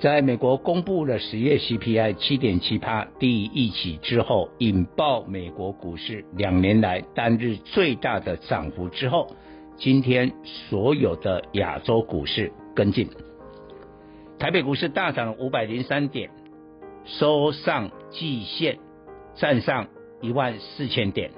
在美国公布了十月 CPI 七点七趴第一起之后，引爆美国股市两年来单日最大的涨幅之后，今天所有的亚洲股市跟进，台北股市大涨五百零三点，收上季线，站上一万四千点。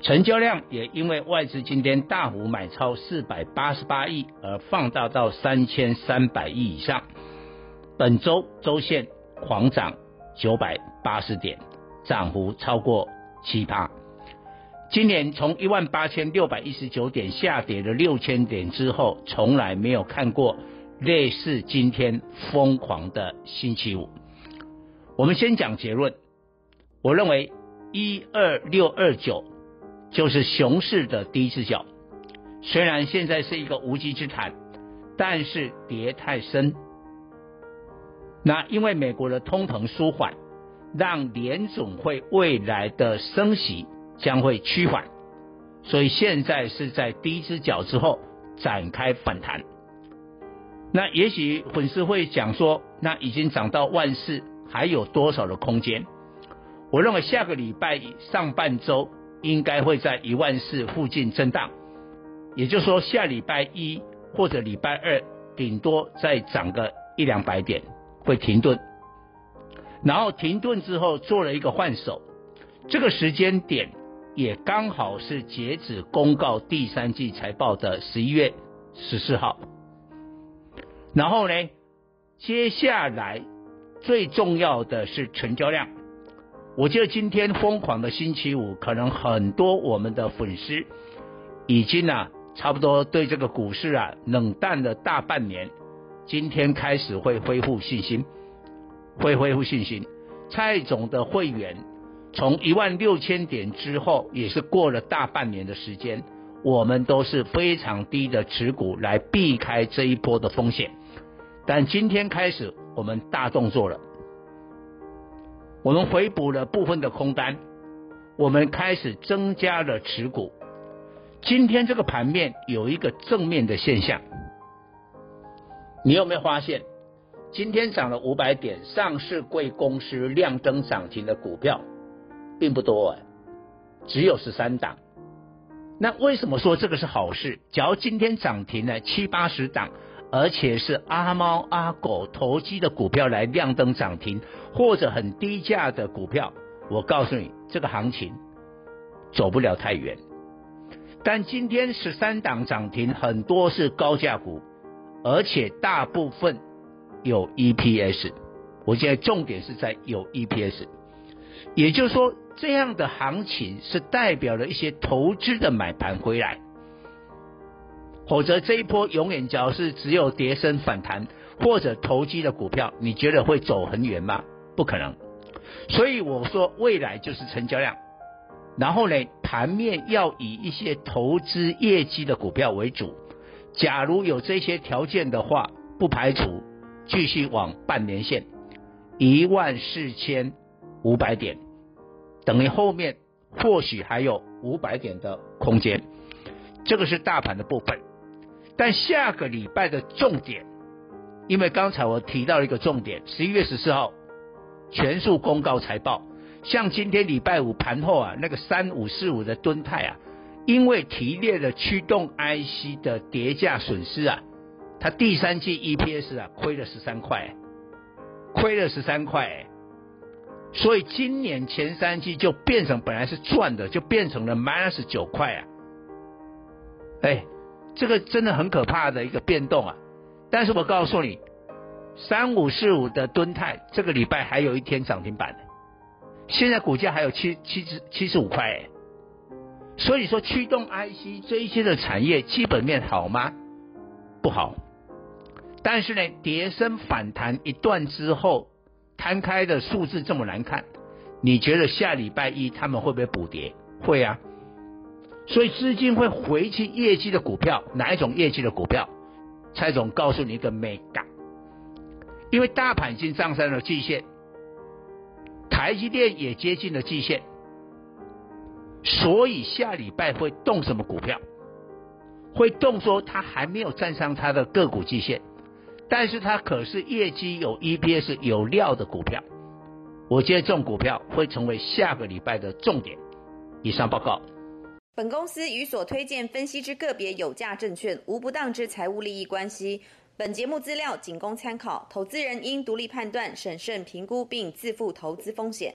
成交量也因为外资今天大幅买超四百八十八亿而放大到三千三百亿以上，本周周线狂涨九百八十点，涨幅超过七趴。今年从一万八千六百一十九点下跌了六千点之后，从来没有看过类似今天疯狂的星期五。我们先讲结论，我认为一二六二九。就是熊市的第一只脚，虽然现在是一个无稽之谈，但是跌太深。那因为美国的通膨舒缓，让联总会未来的升息将会趋缓，所以现在是在第一只脚之后展开反弹。那也许粉丝会讲说，那已经涨到万四，还有多少的空间？我认为下个礼拜上半周。应该会在一万四附近震荡，也就是说下礼拜一或者礼拜二顶多再涨个一两百点，会停顿，然后停顿之后做了一个换手，这个时间点也刚好是截止公告第三季财报的十一月十四号，然后呢，接下来最重要的是成交量。我觉得今天疯狂的星期五，可能很多我们的粉丝已经啊，差不多对这个股市啊冷淡了大半年，今天开始会恢复信心，会恢复信心。蔡总的会员从一万六千点之后，也是过了大半年的时间，我们都是非常低的持股来避开这一波的风险，但今天开始我们大动作了。我们回补了部分的空单，我们开始增加了持股。今天这个盘面有一个正面的现象，你有没有发现？今天涨了五百点，上市贵公司亮灯涨停的股票并不多哎，只有十三档。那为什么说这个是好事？假如今天涨停了七八十档。而且是阿猫阿狗投机的股票来亮灯涨停，或者很低价的股票，我告诉你，这个行情走不了太远。但今天十三档涨停，很多是高价股，而且大部分有 EPS。我现在重点是在有 EPS，也就是说，这样的行情是代表了一些投资的买盘回来。否则这一波永远，只要是只有跌升反弹或者投机的股票，你觉得会走很远吗？不可能。所以我说未来就是成交量，然后呢，盘面要以一些投资业绩的股票为主。假如有这些条件的话，不排除继续往半年线一万四千五百点，等于后面或许还有五百点的空间。这个是大盘的部分。但下个礼拜的重点，因为刚才我提到了一个重点，十一月十四号全数公告财报，像今天礼拜五盘后啊，那个三五四五的吨泰啊，因为提列了驱动 IC 的跌价损失啊，它第三季 EPS 啊亏了十三块，亏了十三块，所以今年前三季就变成本来是赚的，就变成了 minus 九块啊！哎，这个真的很可怕的一个变动啊！但是我告诉你，三五四五的敦泰这个礼拜还有一天涨停板，现在股价还有七七十七十五块哎，所以说驱动 IC 这一些的产业基本面好吗？不好。但是呢，跌升反弹一段之后。摊开的数字这么难看，你觉得下礼拜一他们会不会补跌？会啊，所以资金会回去业绩的股票，哪一种业绩的股票？蔡总告诉你一个 mega，因为大盘已经上升了季线，台积电也接近了季线，所以下礼拜会动什么股票？会动说它还没有站上它的个股季线。但是它可是业绩有 EPS 有料的股票，我觉得这种股票会成为下个礼拜的重点。以上报告。本公司与所推荐分析之个别有价证券无不当之财务利益关系。本节目资料仅供参考，投资人应独立判断、审慎评估并自负投资风险。